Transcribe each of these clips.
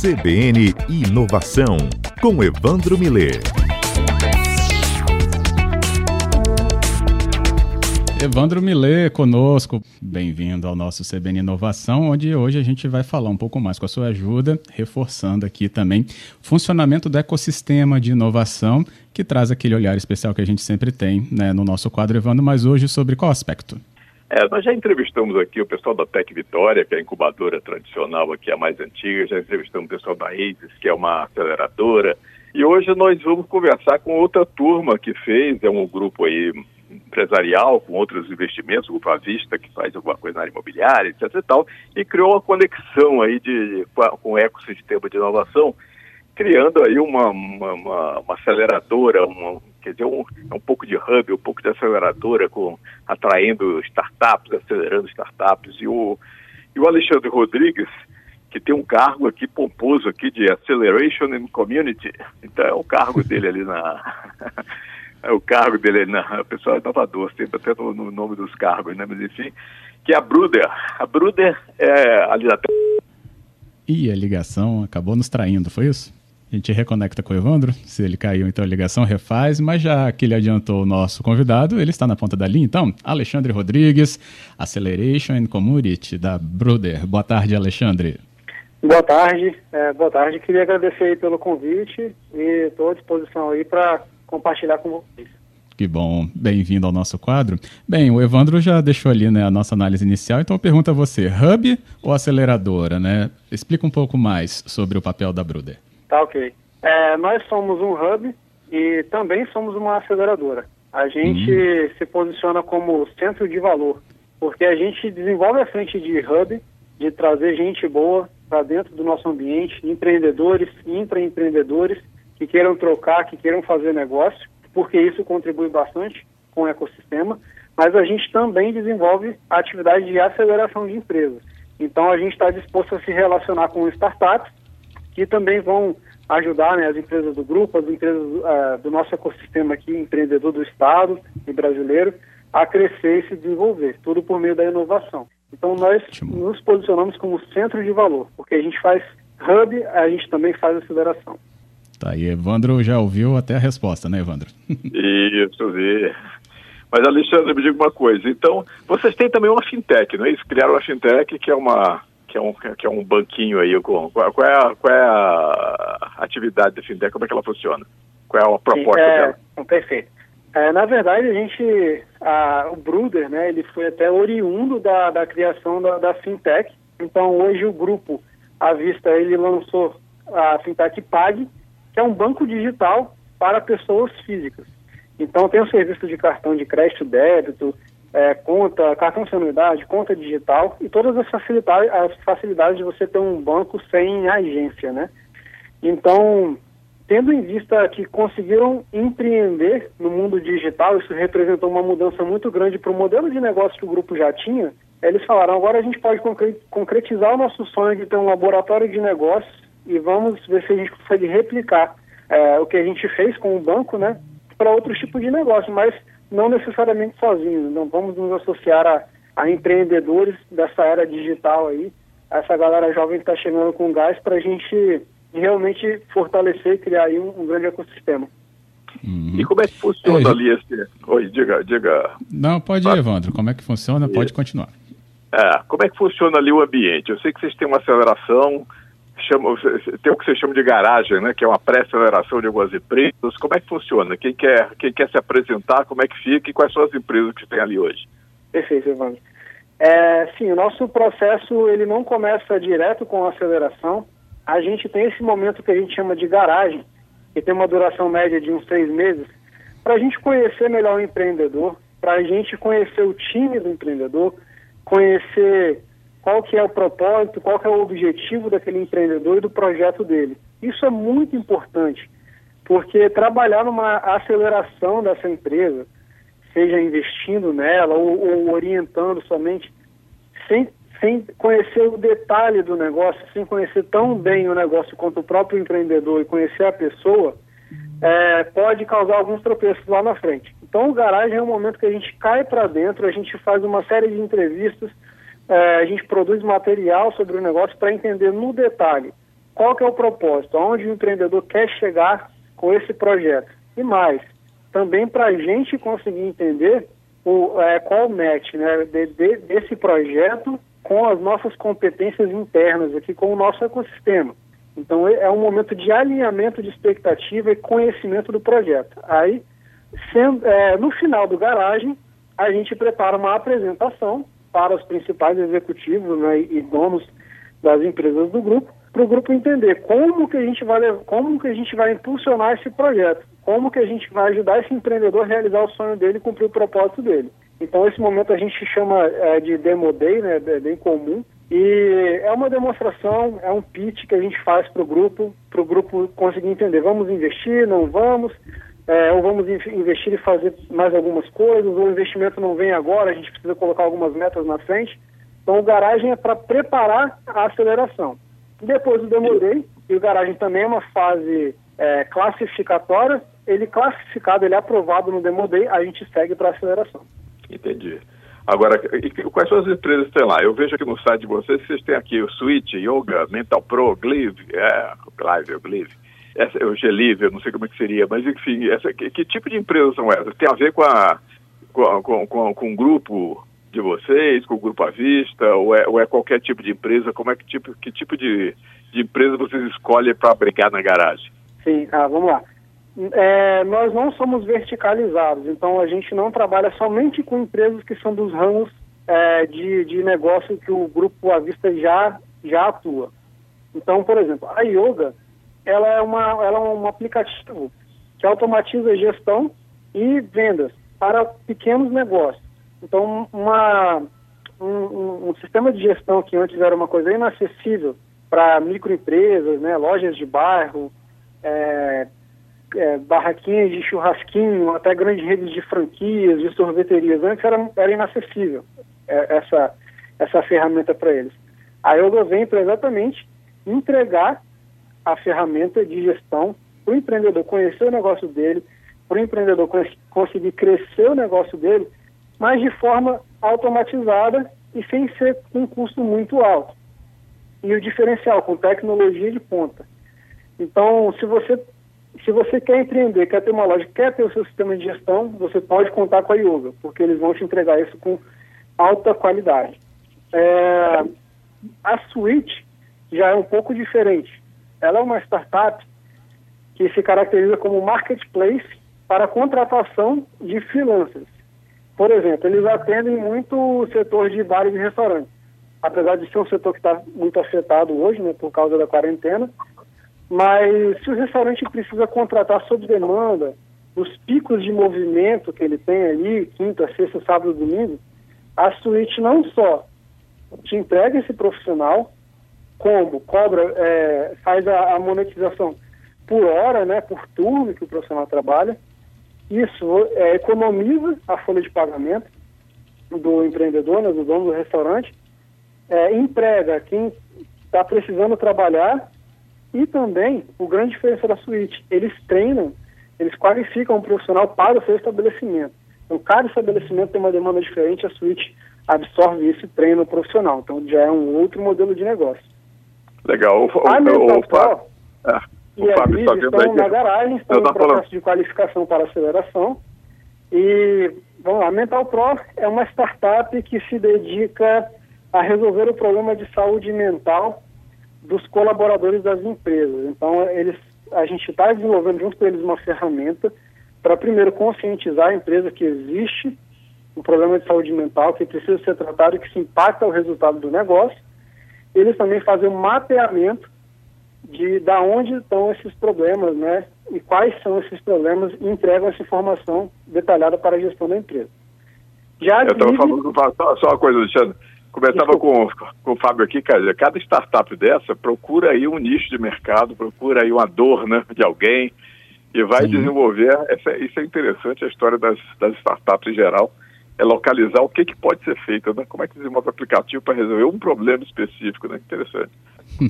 CBN Inovação, com Evandro Miller. Evandro Millet conosco, bem-vindo ao nosso CBN Inovação, onde hoje a gente vai falar um pouco mais com a sua ajuda, reforçando aqui também o funcionamento do ecossistema de inovação, que traz aquele olhar especial que a gente sempre tem né, no nosso quadro, Evandro, mas hoje sobre qual aspecto? É, nós já entrevistamos aqui o pessoal da Tec Vitória, que é a incubadora tradicional aqui, a mais antiga, já entrevistamos o pessoal da ACES, que é uma aceleradora, e hoje nós vamos conversar com outra turma que fez, é um grupo aí empresarial, com outros investimentos, o Grupo Avista, que faz alguma coisa na área imobiliária, etc e tal, e criou uma conexão aí de, com o ecossistema de inovação, criando aí uma, uma, uma, uma aceleradora, uma, quer dizer, um, é um pouco de hub, um pouco de aceleradora, com, atraindo startups, acelerando startups, e o, e o Alexandre Rodrigues, que tem um cargo aqui pomposo aqui de Acceleration in Community, então é o cargo dele ali na é o cargo dele na pessoal é inovador, sempre até no, no, nome dos cargos, né? Mas enfim, que é a Bruder. A Bruder é ali da. Ih, a ligação acabou nos traindo, foi isso? A gente reconecta com o Evandro, se ele caiu, então a ligação refaz, mas já que ele adiantou o nosso convidado, ele está na ponta da linha, então, Alexandre Rodrigues, Acceleration and Community, da Bruder. Boa tarde, Alexandre. Boa tarde, é, boa tarde. Queria agradecer pelo convite e estou à disposição aí para compartilhar com vocês. Que bom, bem-vindo ao nosso quadro. Bem, o Evandro já deixou ali né, a nossa análise inicial, então eu pergunto a você, hub ou aceleradora, né? Explica um pouco mais sobre o papel da Bruder. Tá ok. É, nós somos um hub e também somos uma aceleradora. A gente uhum. se posiciona como centro de valor, porque a gente desenvolve a frente de hub, de trazer gente boa para dentro do nosso ambiente, empreendedores, intraempreendedores, que queiram trocar, que queiram fazer negócio, porque isso contribui bastante com o ecossistema, mas a gente também desenvolve a atividade de aceleração de empresas. Então a gente está disposto a se relacionar com startups que também vão ajudar né, as empresas do grupo, as empresas uh, do nosso ecossistema aqui, empreendedor do Estado e brasileiro, a crescer e se desenvolver, tudo por meio da inovação. Então nós nos posicionamos como centro de valor, porque a gente faz hub, a gente também faz aceleração. Tá, e Evandro já ouviu até a resposta, né, Evandro? Isso, vi. Mas, Alexandre, me diga uma coisa. Então, vocês têm também uma fintech, não é isso? Criaram uma fintech que é uma que é um, que é um banquinho aí. Com, qual, é a, qual é a atividade da fintech? Como é que ela funciona? Qual é a proposta é, dela? Perfeito. É, na verdade, a gente, a, o Bruder, né, ele foi até oriundo da, da criação da, da fintech. Então, hoje o grupo, à vista, ele lançou a fintech Pag, que é um banco digital para pessoas físicas. Então, tem o serviço de cartão de crédito, débito, é, conta, cartão sem anuidade, conta digital e todas as facilidades, as facilidades de você ter um banco sem agência, né? Então, tendo em vista que conseguiram empreender no mundo digital, isso representou uma mudança muito grande para o modelo de negócio que o grupo já tinha, eles falaram, agora a gente pode concretizar o nosso sonho de ter um laboratório de negócios e vamos ver se a gente consegue replicar é, o que a gente fez com o banco, né, para outros tipos de negócio, mas não necessariamente sozinhos. Não vamos nos associar a, a empreendedores dessa era digital aí, essa galera jovem que está chegando com gás para a gente realmente fortalecer e criar aí um, um grande ecossistema. Uhum. E como é que funciona é, ali esse... Oi, diga, diga. Não, pode ir, Evandro. Como é que funciona? Pode continuar. É, como é que funciona ali o ambiente? Eu sei que vocês têm uma aceleração, chama, tem o que você chama de garagem, né, que é uma pré-aceleração de algumas empresas. Como é que funciona? Quem quer, quem quer se apresentar, como é que fica e quais são as empresas que tem ali hoje? Perfeito, Evandro. É, sim, o nosso processo ele não começa direto com a aceleração. A gente tem esse momento que a gente chama de garagem, que tem uma duração média de uns três meses, para a gente conhecer melhor o empreendedor, para a gente conhecer o time do empreendedor, conhecer qual que é o propósito, qual que é o objetivo daquele empreendedor e do projeto dele. Isso é muito importante, porque trabalhar numa aceleração dessa empresa, seja investindo nela ou, ou orientando somente, sem, sem conhecer o detalhe do negócio, sem conhecer tão bem o negócio quanto o próprio empreendedor e conhecer a pessoa, é, pode causar alguns tropeços lá na frente. Então, o garagem é um momento que a gente cai para dentro, a gente faz uma série de entrevistas, é, a gente produz material sobre o negócio para entender no detalhe qual que é o propósito, aonde o empreendedor quer chegar com esse projeto. E mais, também para a gente conseguir entender o, é, qual o match né, de, de, desse projeto com as nossas competências internas aqui, com o nosso ecossistema. Então é, é um momento de alinhamento de expectativa e conhecimento do projeto. Aí, sendo, é, no final do garagem, a gente prepara uma apresentação para os principais executivos né, e donos das empresas do grupo, para o grupo entender como que a gente vai como que a gente vai impulsionar esse projeto, como que a gente vai ajudar esse empreendedor a realizar o sonho dele e cumprir o propósito dele. Então esse momento a gente chama é, de demo day, né, bem comum, e é uma demonstração, é um pitch que a gente faz para o grupo, para o grupo conseguir entender, vamos investir, não vamos, é, ou vamos investir e fazer mais algumas coisas, ou o investimento não vem agora, a gente precisa colocar algumas metas na frente. Então o garagem é para preparar a aceleração. Depois do Demo Day, e o garagem também é uma fase é, classificatória, ele classificado, ele é aprovado no Demo Day, a gente segue para a aceleração. Entendi. Agora, quais são as empresas tem lá? Eu vejo aqui no site de vocês vocês têm aqui o Switch, Yoga, Mental Pro, Glive, é, Glive, Glive, essa, o Gelive, eu não sei como é que seria, mas enfim, essa, que, que tipo de empresas são essas? Tem a ver com, a, com, com, com, com o grupo de vocês, com o grupo à vista, ou é, ou é qualquer tipo de empresa? Como é que tipo, que tipo de, de empresa vocês escolhem para brigar na garagem? Sim, ah, vamos lá. É, nós não somos verticalizados, então a gente não trabalha somente com empresas que são dos ramos é, de, de negócio que o grupo à vista já, já atua. Então, por exemplo, a Yoga ela é, uma, ela é um aplicativo que automatiza gestão e vendas para pequenos negócios. Então, uma, um, um, sistema de gestão que antes era uma coisa inacessível para microempresas, né, lojas de bairro, é, é, barraquinhas de churrasquinho, até grandes redes de franquias, de sorveterias, antes era, era inacessível é, essa, essa ferramenta para eles. A Yoga vem para exatamente entregar a ferramenta de gestão para o empreendedor conhecer o negócio dele, para o empreendedor conseguir crescer o negócio dele, mas de forma automatizada e sem ser um custo muito alto. E o diferencial com tecnologia de ponta. Então, se você se você quer empreender, quer ter uma loja, quer ter o seu sistema de gestão, você pode contar com a Yoga, porque eles vão te entregar isso com alta qualidade. É, a Switch já é um pouco diferente. Ela é uma startup que se caracteriza como marketplace para contratação de freelancers. Por exemplo, eles atendem muito o setor de bares e restaurantes. Apesar de ser um setor que está muito afetado hoje, né, por causa da quarentena, mas se o restaurante precisa contratar sob demanda, os picos de movimento que ele tem ali, quinta, sexta, sábado, domingo, a suíte não só te entrega esse profissional, como cobra, é, faz a, a, monetização por hora, né, por turno que o profissional trabalha. Isso é, economiza a folha de pagamento do empreendedor, né, do dono do restaurante, é, emprega quem está precisando trabalhar e também o grande diferença da suíte, eles treinam, eles qualificam um profissional para o seu estabelecimento. Então, cada estabelecimento tem uma demanda diferente, a suíte absorve isso e treina o profissional. Então, já é um outro modelo de negócio. Legal. O, a o, o, Pro é, e a Viz estão na garagem, estão em processo falando. de qualificação para aceleração. E, vamos lá, a Mental Pro é uma startup que se dedica a resolver o problema de saúde mental dos colaboradores das empresas. Então, eles, a gente está desenvolvendo junto com eles uma ferramenta para, primeiro, conscientizar a empresa que existe um problema de saúde mental que precisa ser tratado e que se impacta o resultado do negócio eles também fazem um mapeamento de da onde estão esses problemas, né? E quais são esses problemas e entregam essa informação detalhada para a gestão da empresa. Já Eu estava falando, só, só uma coisa, Alexandre. Começava com, com o Fábio aqui, cara, cada startup dessa procura aí um nicho de mercado, procura aí uma dor né, de alguém e vai Sim. desenvolver. Essa, isso é interessante, a história das, das startups em geral é localizar o que, que pode ser feito, né? Como é que desenvolve um aplicativo para resolver um problema específico, né? Interessante.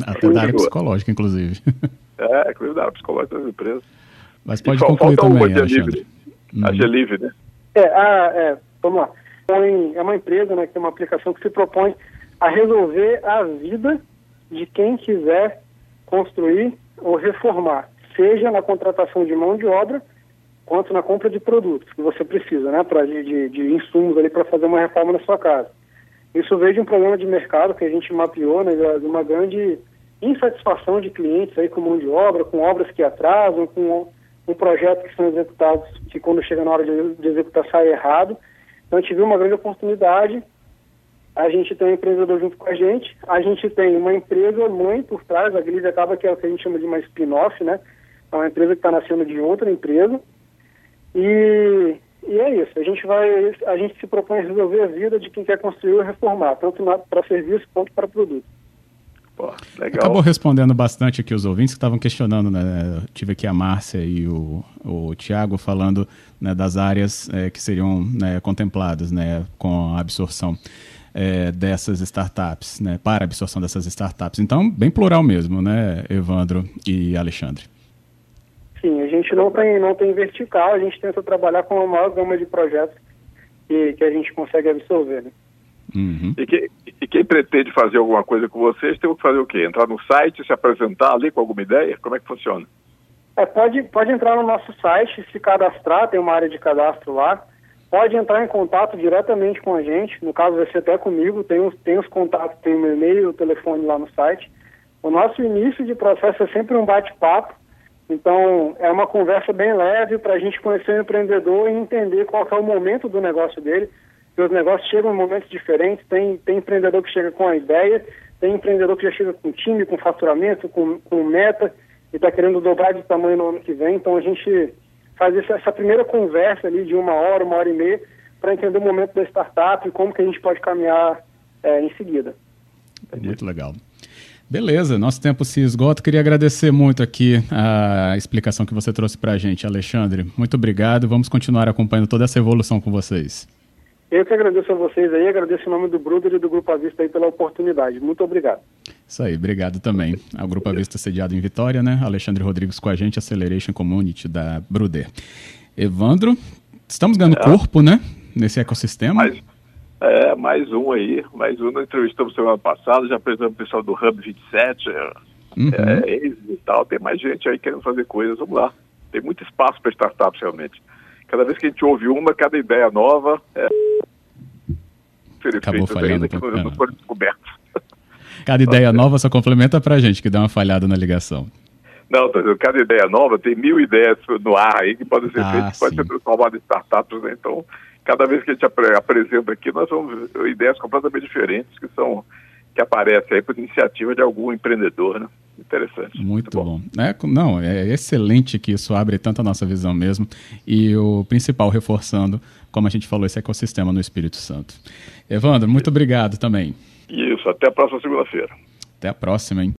Até da área psicológica, inclusive. É, inclusive da área psicológica das empresas. Mas pode e concluir também, A Gelivre, hum. a Gelivre, né? É, a, é, vamos lá. É uma empresa né, que tem uma aplicação que se propõe a resolver a vida de quem quiser construir ou reformar, seja na contratação de mão de obra, quanto na compra de produtos que você precisa, né, pra, de, de insumos ali para fazer uma reforma na sua casa. Isso veio de um problema de mercado que a gente mapeou, né, de uma grande insatisfação de clientes aí com mão de obra, com obras que atrasam, com, com projetos que são executados que quando chega na hora de, de executar sai errado. Então a gente viu uma grande oportunidade a gente tem um empreendedor junto com a gente, a gente tem uma empresa mãe por trás, a Grise acaba que é o que a gente chama de uma spin-off, né? É uma empresa que está nascendo de outra empresa. E, e é isso, a gente vai, a gente se propõe a resolver a vida de quem quer construir ou reformar, tanto para serviço quanto para produto. Pô, Acabou respondendo bastante aqui os ouvintes que estavam questionando, né? Eu tive aqui a Márcia e o, o Tiago falando né, das áreas é, que seriam né, contempladas né, com a absorção é, dessas startups, né, para a absorção dessas startups. Então, bem plural mesmo, né, Evandro e Alexandre? Sim, a gente não tem, não tem vertical, a gente tenta trabalhar com a maior gama de projetos que, que a gente consegue absorver. Né? Uhum. E, que, e, quem pretende fazer alguma coisa com vocês tem que fazer o quê? Entrar no site, se apresentar ali com alguma ideia? Como é que funciona? É, pode, pode entrar no nosso site, se cadastrar, tem uma área de cadastro lá pode entrar em contato diretamente com a gente, no caso vai ser até comigo, tem os, tem os contatos, tem o e-mail, o telefone lá no site. O nosso início de processo é sempre um bate-papo, então é uma conversa bem leve para a gente conhecer o empreendedor e entender qual é o momento do negócio dele, porque os negócios chegam em momentos diferentes, tem, tem empreendedor que chega com a ideia, tem empreendedor que já chega com time, com faturamento, com, com meta, e está querendo dobrar de tamanho no ano que vem, então a gente fazer essa primeira conversa ali de uma hora, uma hora e meia, para entender o momento da startup e como que a gente pode caminhar é, em seguida. Muito legal. Beleza, nosso tempo se esgota. Queria agradecer muito aqui a explicação que você trouxe para a gente, Alexandre. Muito obrigado. Vamos continuar acompanhando toda essa evolução com vocês. Eu que agradeço a vocês aí, agradeço em nome do Bruder e do Grupo Avista aí pela oportunidade. Muito obrigado. Isso aí, obrigado também. O Grupo Avista sediado em Vitória, né? Alexandre Rodrigues com a gente, Acceleration Community da Bruder. Evandro, estamos ganhando é. corpo, né? Nesse ecossistema. Mais, é, mais um aí, mais um. Nós entrevistamos semana passada, já apresentamos o pessoal do Hub 27, é, uhum. é, e tal. Tem mais gente aí querendo fazer coisas, vamos lá. Tem muito espaço para startups realmente. Cada vez que a gente ouve uma, cada ideia nova é Acabou falhando. Ainda que não foram descobertos. Cada ideia nova só complementa para a gente, que dá uma falhada na ligação. Não, cada ideia nova tem mil ideias no ar aí que podem ser ah, feitas, pode ser transformadas em startups, né? Então, cada vez que a gente apresenta aqui, nós vamos ver ideias completamente diferentes que são que aparecem aí por iniciativa de algum empreendedor, né? Interessante. Muito, muito bom. bom. É, não, é excelente que isso abre tanto a nossa visão mesmo e o principal reforçando, como a gente falou, esse ecossistema no Espírito Santo. Evandro, muito obrigado também. Isso, até a próxima segunda-feira. Até a próxima, hein?